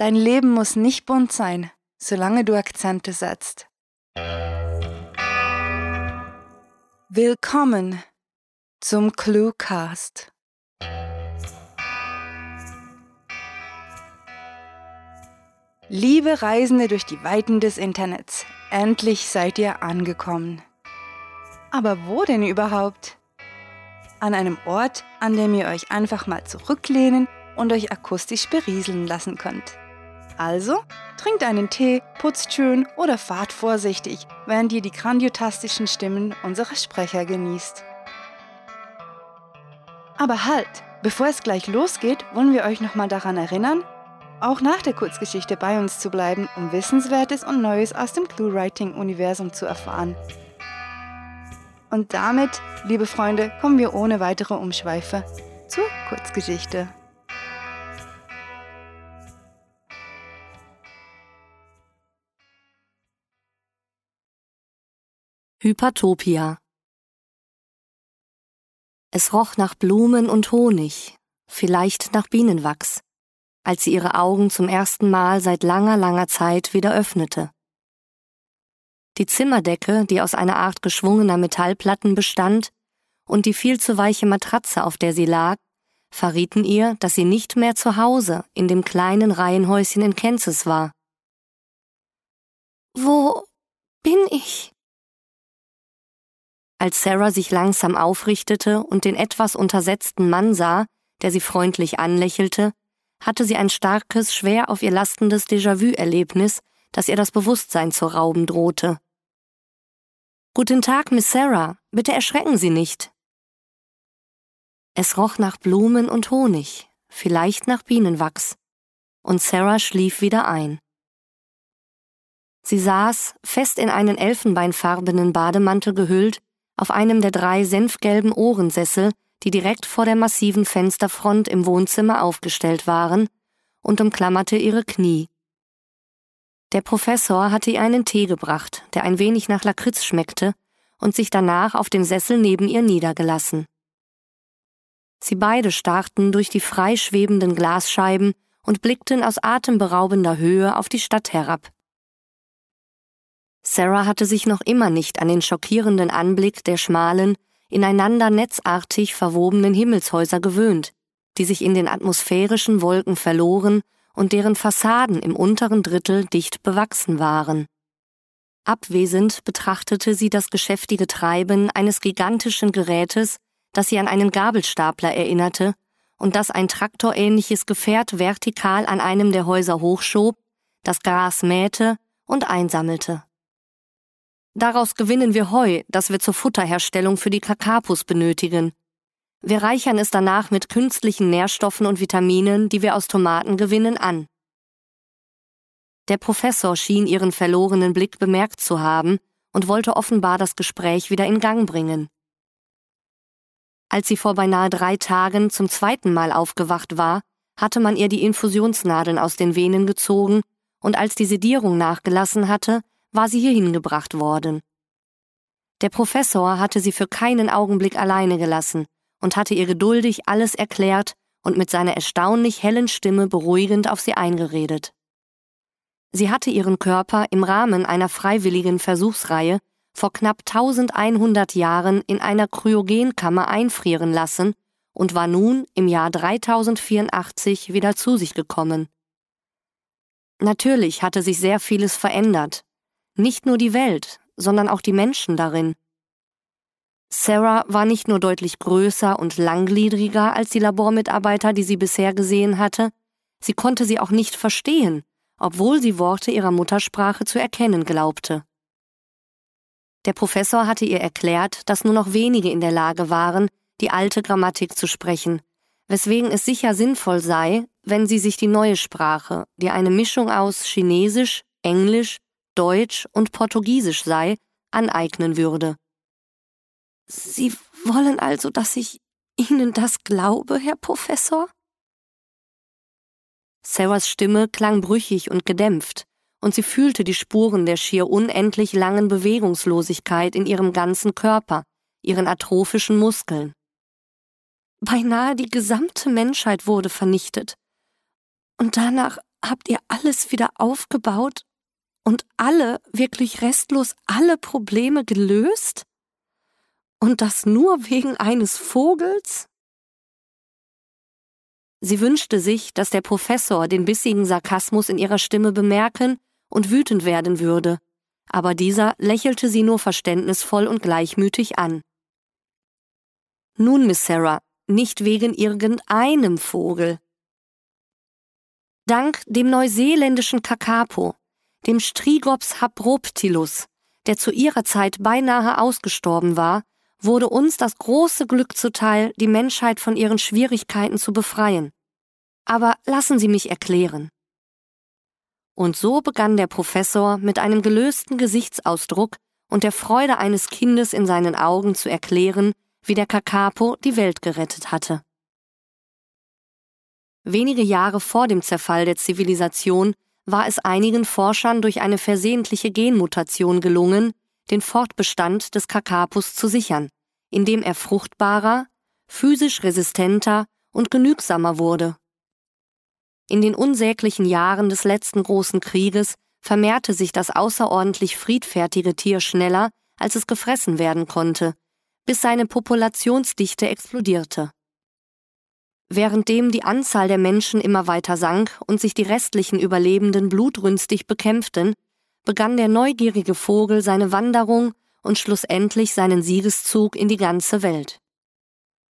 Dein Leben muss nicht bunt sein, solange du Akzente setzt. Willkommen zum Cluecast. Liebe Reisende durch die Weiten des Internets, endlich seid ihr angekommen. Aber wo denn überhaupt? An einem Ort, an dem ihr euch einfach mal zurücklehnen und euch akustisch berieseln lassen könnt. Also, trinkt einen Tee, putzt schön oder fahrt vorsichtig, während ihr die grandiotastischen Stimmen unserer Sprecher genießt. Aber halt, bevor es gleich losgeht, wollen wir euch nochmal daran erinnern, auch nach der Kurzgeschichte bei uns zu bleiben, um Wissenswertes und Neues aus dem Clue-Writing-Universum zu erfahren. Und damit, liebe Freunde, kommen wir ohne weitere Umschweife zur Kurzgeschichte. Hypertopia Es roch nach Blumen und Honig, vielleicht nach Bienenwachs als sie ihre Augen zum ersten Mal seit langer, langer Zeit wieder öffnete. Die Zimmerdecke, die aus einer Art geschwungener Metallplatten bestand, und die viel zu weiche Matratze, auf der sie lag, verrieten ihr, dass sie nicht mehr zu Hause in dem kleinen Reihenhäuschen in Kansas war. Wo bin ich? Als Sarah sich langsam aufrichtete und den etwas untersetzten Mann sah, der sie freundlich anlächelte, hatte sie ein starkes, schwer auf ihr lastendes Déjà-vu-Erlebnis, das ihr das Bewusstsein zu rauben drohte. Guten Tag, Miss Sarah. Bitte erschrecken Sie nicht. Es roch nach Blumen und Honig, vielleicht nach Bienenwachs, und Sarah schlief wieder ein. Sie saß, fest in einen elfenbeinfarbenen Bademantel gehüllt, auf einem der drei senfgelben Ohrensessel, die direkt vor der massiven Fensterfront im Wohnzimmer aufgestellt waren, und umklammerte ihre Knie. Der Professor hatte ihr einen Tee gebracht, der ein wenig nach Lakritz schmeckte, und sich danach auf dem Sessel neben ihr niedergelassen. Sie beide starrten durch die frei schwebenden Glasscheiben und blickten aus atemberaubender Höhe auf die Stadt herab. Sarah hatte sich noch immer nicht an den schockierenden Anblick der schmalen, ineinander netzartig verwobenen Himmelshäuser gewöhnt, die sich in den atmosphärischen Wolken verloren und deren Fassaden im unteren Drittel dicht bewachsen waren. Abwesend betrachtete sie das geschäftige Treiben eines gigantischen Gerätes, das sie an einen Gabelstapler erinnerte und das ein traktorähnliches Gefährt vertikal an einem der Häuser hochschob, das Gras mähte und einsammelte. Daraus gewinnen wir Heu, das wir zur Futterherstellung für die Kakapus benötigen. Wir reichern es danach mit künstlichen Nährstoffen und Vitaminen, die wir aus Tomaten gewinnen, an. Der Professor schien ihren verlorenen Blick bemerkt zu haben und wollte offenbar das Gespräch wieder in Gang bringen. Als sie vor beinahe drei Tagen zum zweiten Mal aufgewacht war, hatte man ihr die Infusionsnadeln aus den Venen gezogen, und als die Sedierung nachgelassen hatte, war sie hierhin gebracht worden. Der Professor hatte sie für keinen Augenblick alleine gelassen und hatte ihr geduldig alles erklärt und mit seiner erstaunlich hellen Stimme beruhigend auf sie eingeredet. Sie hatte ihren Körper im Rahmen einer freiwilligen Versuchsreihe vor knapp 1100 Jahren in einer Kryogenkammer einfrieren lassen und war nun im Jahr 3084 wieder zu sich gekommen. Natürlich hatte sich sehr vieles verändert, nicht nur die Welt, sondern auch die Menschen darin. Sarah war nicht nur deutlich größer und langgliedriger als die Labormitarbeiter, die sie bisher gesehen hatte, sie konnte sie auch nicht verstehen, obwohl sie Worte ihrer Muttersprache zu erkennen glaubte. Der Professor hatte ihr erklärt, dass nur noch wenige in der Lage waren, die alte Grammatik zu sprechen, weswegen es sicher sinnvoll sei, wenn sie sich die neue Sprache, die eine Mischung aus Chinesisch, Englisch, Deutsch und Portugiesisch sei, aneignen würde. Sie wollen also, dass ich Ihnen das glaube, Herr Professor? Sarahs Stimme klang brüchig und gedämpft, und sie fühlte die Spuren der schier unendlich langen Bewegungslosigkeit in ihrem ganzen Körper, ihren atrophischen Muskeln. Beinahe die gesamte Menschheit wurde vernichtet. Und danach habt ihr alles wieder aufgebaut und alle, wirklich restlos alle Probleme gelöst? Und das nur wegen eines Vogels? Sie wünschte sich, dass der Professor den bissigen Sarkasmus in ihrer Stimme bemerken und wütend werden würde, aber dieser lächelte sie nur verständnisvoll und gleichmütig an. Nun, Miss Sarah, nicht wegen irgendeinem Vogel. Dank dem neuseeländischen Kakapo, dem Strigops habroptilus, der zu ihrer Zeit beinahe ausgestorben war, wurde uns das große Glück zuteil, die Menschheit von ihren Schwierigkeiten zu befreien. Aber lassen Sie mich erklären. Und so begann der Professor mit einem gelösten Gesichtsausdruck und der Freude eines Kindes in seinen Augen zu erklären, wie der Kakapo die Welt gerettet hatte. Wenige Jahre vor dem Zerfall der Zivilisation war es einigen Forschern durch eine versehentliche Genmutation gelungen, den Fortbestand des Kakapus zu sichern, indem er fruchtbarer, physisch resistenter und genügsamer wurde. In den unsäglichen Jahren des letzten großen Krieges vermehrte sich das außerordentlich friedfertige Tier schneller, als es gefressen werden konnte, bis seine Populationsdichte explodierte. Währenddem die Anzahl der Menschen immer weiter sank und sich die restlichen Überlebenden blutrünstig bekämpften, begann der neugierige Vogel seine Wanderung und schlussendlich seinen Siegeszug in die ganze Welt.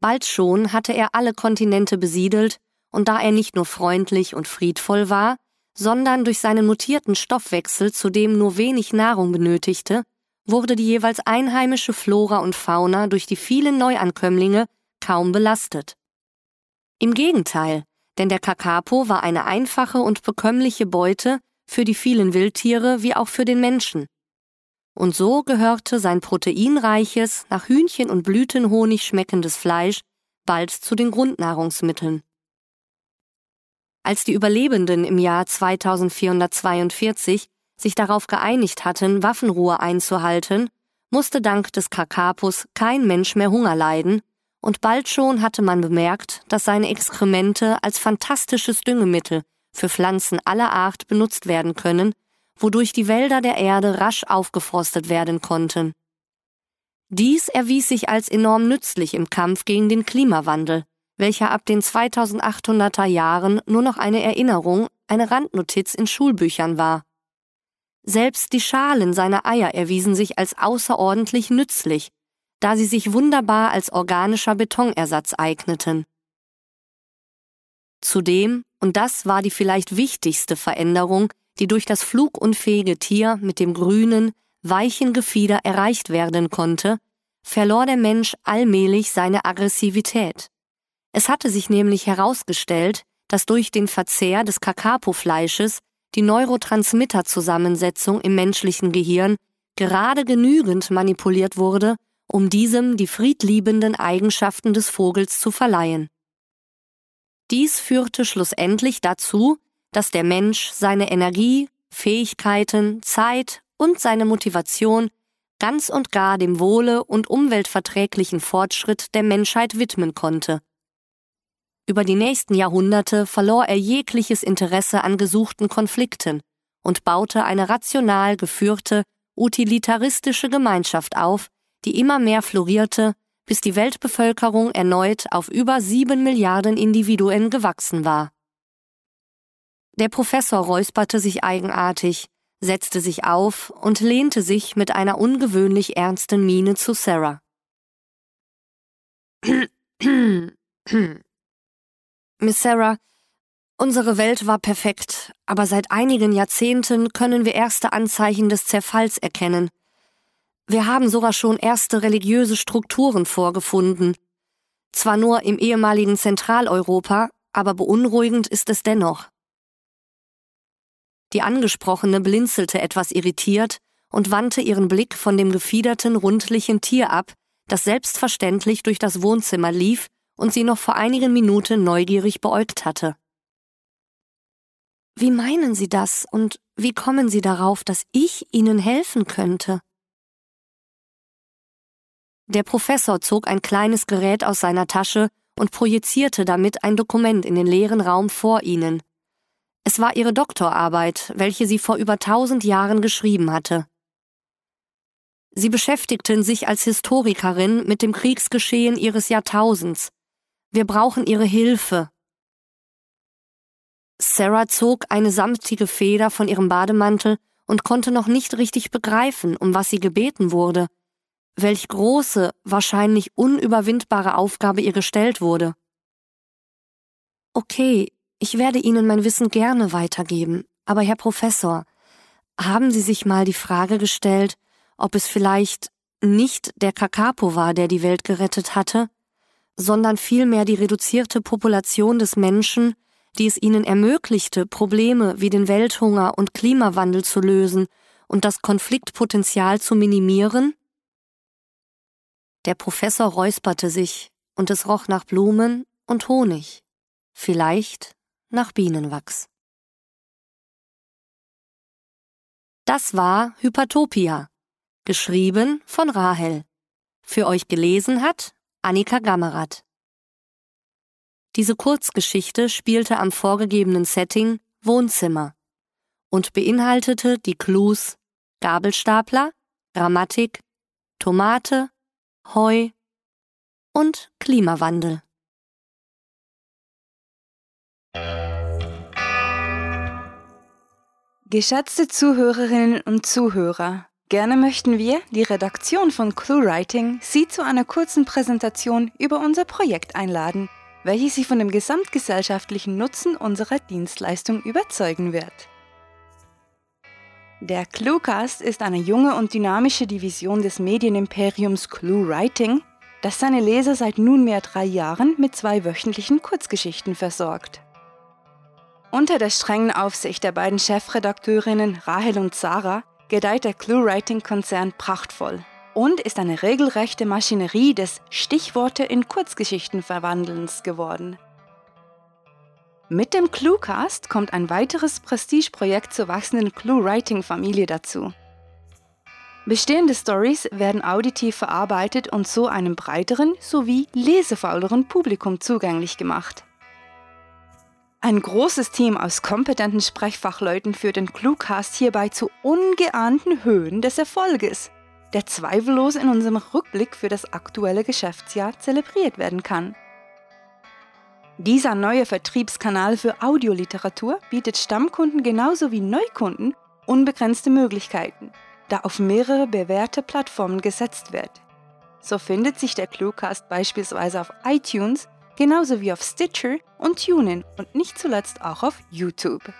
Bald schon hatte er alle Kontinente besiedelt, und da er nicht nur freundlich und friedvoll war, sondern durch seinen mutierten Stoffwechsel zudem nur wenig Nahrung benötigte, wurde die jeweils einheimische Flora und Fauna durch die vielen Neuankömmlinge kaum belastet. Im Gegenteil, denn der Kakapo war eine einfache und bekömmliche Beute für die vielen Wildtiere wie auch für den Menschen. Und so gehörte sein proteinreiches, nach Hühnchen und Blütenhonig schmeckendes Fleisch bald zu den Grundnahrungsmitteln. Als die Überlebenden im Jahr 2442 sich darauf geeinigt hatten, Waffenruhe einzuhalten, musste dank des Kakapus kein Mensch mehr Hunger leiden und bald schon hatte man bemerkt, dass seine Exkremente als fantastisches Düngemittel für Pflanzen aller Art benutzt werden können, wodurch die Wälder der Erde rasch aufgeforstet werden konnten. Dies erwies sich als enorm nützlich im Kampf gegen den Klimawandel, welcher ab den 2800er Jahren nur noch eine Erinnerung, eine Randnotiz in Schulbüchern war. Selbst die Schalen seiner Eier erwiesen sich als außerordentlich nützlich, da sie sich wunderbar als organischer Betonersatz eigneten. Zudem, und das war die vielleicht wichtigste Veränderung, die durch das flugunfähige Tier mit dem grünen, weichen Gefieder erreicht werden konnte, verlor der Mensch allmählich seine Aggressivität. Es hatte sich nämlich herausgestellt, dass durch den Verzehr des Kakapofleisches die Neurotransmitterzusammensetzung im menschlichen Gehirn gerade genügend manipuliert wurde, um diesem die friedliebenden Eigenschaften des Vogels zu verleihen. Dies führte schlussendlich dazu, dass der Mensch seine Energie, Fähigkeiten, Zeit und seine Motivation ganz und gar dem Wohle und umweltverträglichen Fortschritt der Menschheit widmen konnte. Über die nächsten Jahrhunderte verlor er jegliches Interesse an gesuchten Konflikten und baute eine rational geführte, utilitaristische Gemeinschaft auf, die immer mehr florierte, bis die Weltbevölkerung erneut auf über sieben Milliarden Individuen gewachsen war. Der Professor räusperte sich eigenartig, setzte sich auf und lehnte sich mit einer ungewöhnlich ernsten Miene zu Sarah. Miss Sarah, unsere Welt war perfekt, aber seit einigen Jahrzehnten können wir erste Anzeichen des Zerfalls erkennen. Wir haben sogar schon erste religiöse Strukturen vorgefunden. Zwar nur im ehemaligen Zentraleuropa, aber beunruhigend ist es dennoch. Die Angesprochene blinzelte etwas irritiert und wandte ihren Blick von dem gefiederten, rundlichen Tier ab, das selbstverständlich durch das Wohnzimmer lief und sie noch vor einigen Minuten neugierig beäugt hatte. Wie meinen Sie das und wie kommen Sie darauf, dass ich Ihnen helfen könnte? Der Professor zog ein kleines Gerät aus seiner Tasche und projizierte damit ein Dokument in den leeren Raum vor ihnen. Es war ihre Doktorarbeit, welche sie vor über tausend Jahren geschrieben hatte. Sie beschäftigten sich als Historikerin mit dem Kriegsgeschehen ihres Jahrtausends. Wir brauchen ihre Hilfe. Sarah zog eine samtige Feder von ihrem Bademantel und konnte noch nicht richtig begreifen, um was sie gebeten wurde, welch große, wahrscheinlich unüberwindbare Aufgabe ihr gestellt wurde. Okay, ich werde Ihnen mein Wissen gerne weitergeben, aber Herr Professor, haben Sie sich mal die Frage gestellt, ob es vielleicht nicht der Kakapo war, der die Welt gerettet hatte, sondern vielmehr die reduzierte Population des Menschen, die es ihnen ermöglichte, Probleme wie den Welthunger und Klimawandel zu lösen und das Konfliktpotenzial zu minimieren? Der Professor räusperte sich, und es roch nach Blumen und Honig, vielleicht nach Bienenwachs. Das war Hypatopia, geschrieben von Rahel. Für euch gelesen hat Annika Gammerath. Diese Kurzgeschichte spielte am vorgegebenen Setting Wohnzimmer und beinhaltete die Clues Gabelstapler, Grammatik, Tomate, Heu und Klimawandel. Geschätzte Zuhörerinnen und Zuhörer, gerne möchten wir, die Redaktion von ClueWriting, Sie zu einer kurzen Präsentation über unser Projekt einladen, welches Sie von dem gesamtgesellschaftlichen Nutzen unserer Dienstleistung überzeugen wird. Der Cluecast ist eine junge und dynamische Division des Medienimperiums ClueWriting, das seine Leser seit nunmehr drei Jahren mit zwei wöchentlichen Kurzgeschichten versorgt. Unter der strengen Aufsicht der beiden Chefredakteurinnen Rahel und Sarah gedeiht der ClueWriting-Konzern prachtvoll und ist eine regelrechte Maschinerie des Stichworte in Kurzgeschichten verwandelns geworden. Mit dem Cluecast kommt ein weiteres Prestigeprojekt zur wachsenden ClueWriting-Familie dazu. Bestehende Stories werden auditiv verarbeitet und so einem breiteren sowie lesefauleren Publikum zugänglich gemacht. Ein großes Team aus kompetenten Sprechfachleuten führt den Cluecast hierbei zu ungeahnten Höhen des Erfolges, der zweifellos in unserem Rückblick für das aktuelle Geschäftsjahr zelebriert werden kann. Dieser neue Vertriebskanal für Audioliteratur bietet Stammkunden genauso wie Neukunden unbegrenzte Möglichkeiten, da auf mehrere bewährte Plattformen gesetzt wird. So findet sich der Cluecast beispielsweise auf iTunes, genauso wie auf Stitcher und TuneIn und nicht zuletzt auch auf YouTube.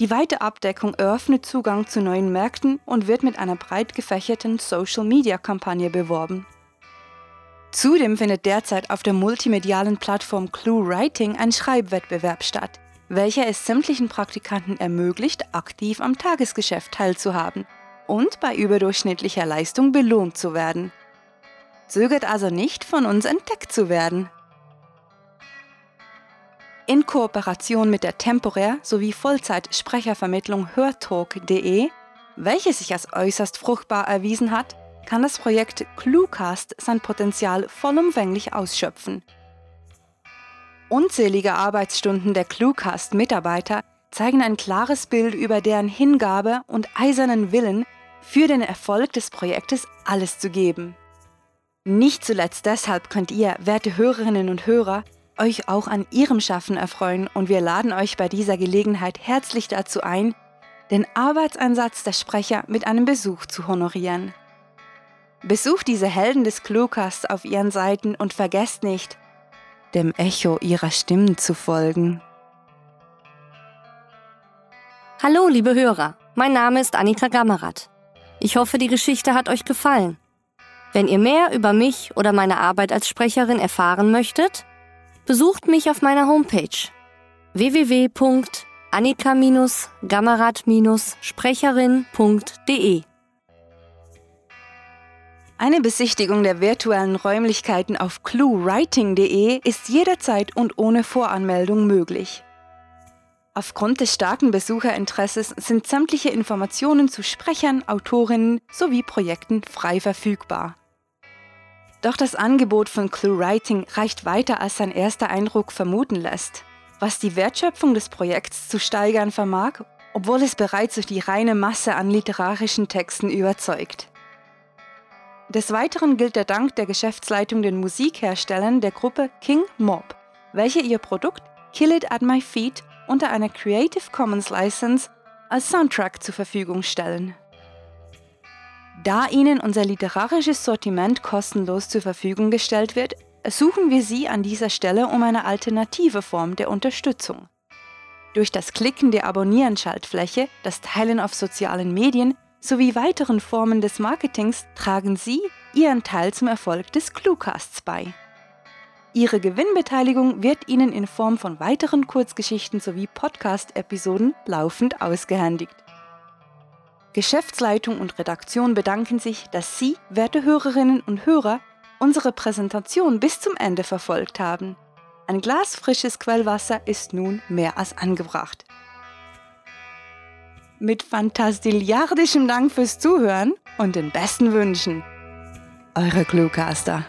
Die weite Abdeckung eröffnet Zugang zu neuen Märkten und wird mit einer breit gefächerten Social-Media-Kampagne beworben. Zudem findet derzeit auf der multimedialen Plattform ClueWriting ein Schreibwettbewerb statt, welcher es sämtlichen Praktikanten ermöglicht, aktiv am Tagesgeschäft teilzuhaben und bei überdurchschnittlicher Leistung belohnt zu werden zögert also nicht, von uns entdeckt zu werden. In Kooperation mit der temporär sowie Vollzeit-Sprechervermittlung hörtalk.de, welche sich als äußerst fruchtbar erwiesen hat, kann das Projekt Cluecast sein Potenzial vollumfänglich ausschöpfen. Unzählige Arbeitsstunden der Cluecast-Mitarbeiter zeigen ein klares Bild über deren Hingabe und eisernen Willen, für den Erfolg des Projektes alles zu geben. Nicht zuletzt deshalb könnt ihr, werte Hörerinnen und Hörer, euch auch an ihrem Schaffen erfreuen und wir laden euch bei dieser Gelegenheit herzlich dazu ein, den Arbeitseinsatz der Sprecher mit einem Besuch zu honorieren. Besucht diese Helden des Cluecasts auf ihren Seiten und vergesst nicht, dem Echo ihrer Stimmen zu folgen. Hallo, liebe Hörer, mein Name ist Annika Gammerath. Ich hoffe, die Geschichte hat euch gefallen. Wenn ihr mehr über mich oder meine Arbeit als Sprecherin erfahren möchtet, besucht mich auf meiner Homepage www.annika-gammerath-sprecherin.de. Eine Besichtigung der virtuellen Räumlichkeiten auf cluewriting.de ist jederzeit und ohne Voranmeldung möglich. Aufgrund des starken Besucherinteresses sind sämtliche Informationen zu Sprechern, Autorinnen sowie Projekten frei verfügbar. Doch das Angebot von ClueWriting reicht weiter, als sein erster Eindruck vermuten lässt. was die Wertschöpfung des Projekts zu steigern vermag, obwohl es bereits durch die reine Masse an literarischen Texten überzeugt. Des Weiteren gilt der Dank der Geschäftsleitung den Musikherstellern der Gruppe King Mob, welche ihr Produkt Kill It at My Feet unter einer Creative Commons License als Soundtrack zur Verfügung stellen. Da Ihnen unser literarisches Sortiment kostenlos zur Verfügung gestellt wird, ersuchen wir Sie an dieser Stelle um eine alternative Form der Unterstützung. Durch das Klicken der Abonnieren-Schaltfläche, das Teilen auf sozialen Medien sowie weiteren Formen des Marketings tragen Sie Ihren Teil zum Erfolg des Cluecasts bei. Ihre Gewinnbeteiligung wird Ihnen in Form von weiteren Kurzgeschichten sowie Podcast-Episoden laufend ausgehändigt. Geschäftsleitung und Redaktion bedanken sich, dass Sie, werte Hörerinnen und Hörer, unsere Präsentation bis zum Ende verfolgt haben. Ein Glas frisches Quellwasser ist nun mehr als angebracht. Mit fantastilliardischem Dank fürs Zuhören und den besten Wünschen. Eure Cluecaster.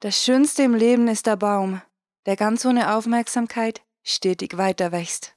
Das Schönste im Leben ist der Baum, der ganz ohne Aufmerksamkeit stetig weiter wächst.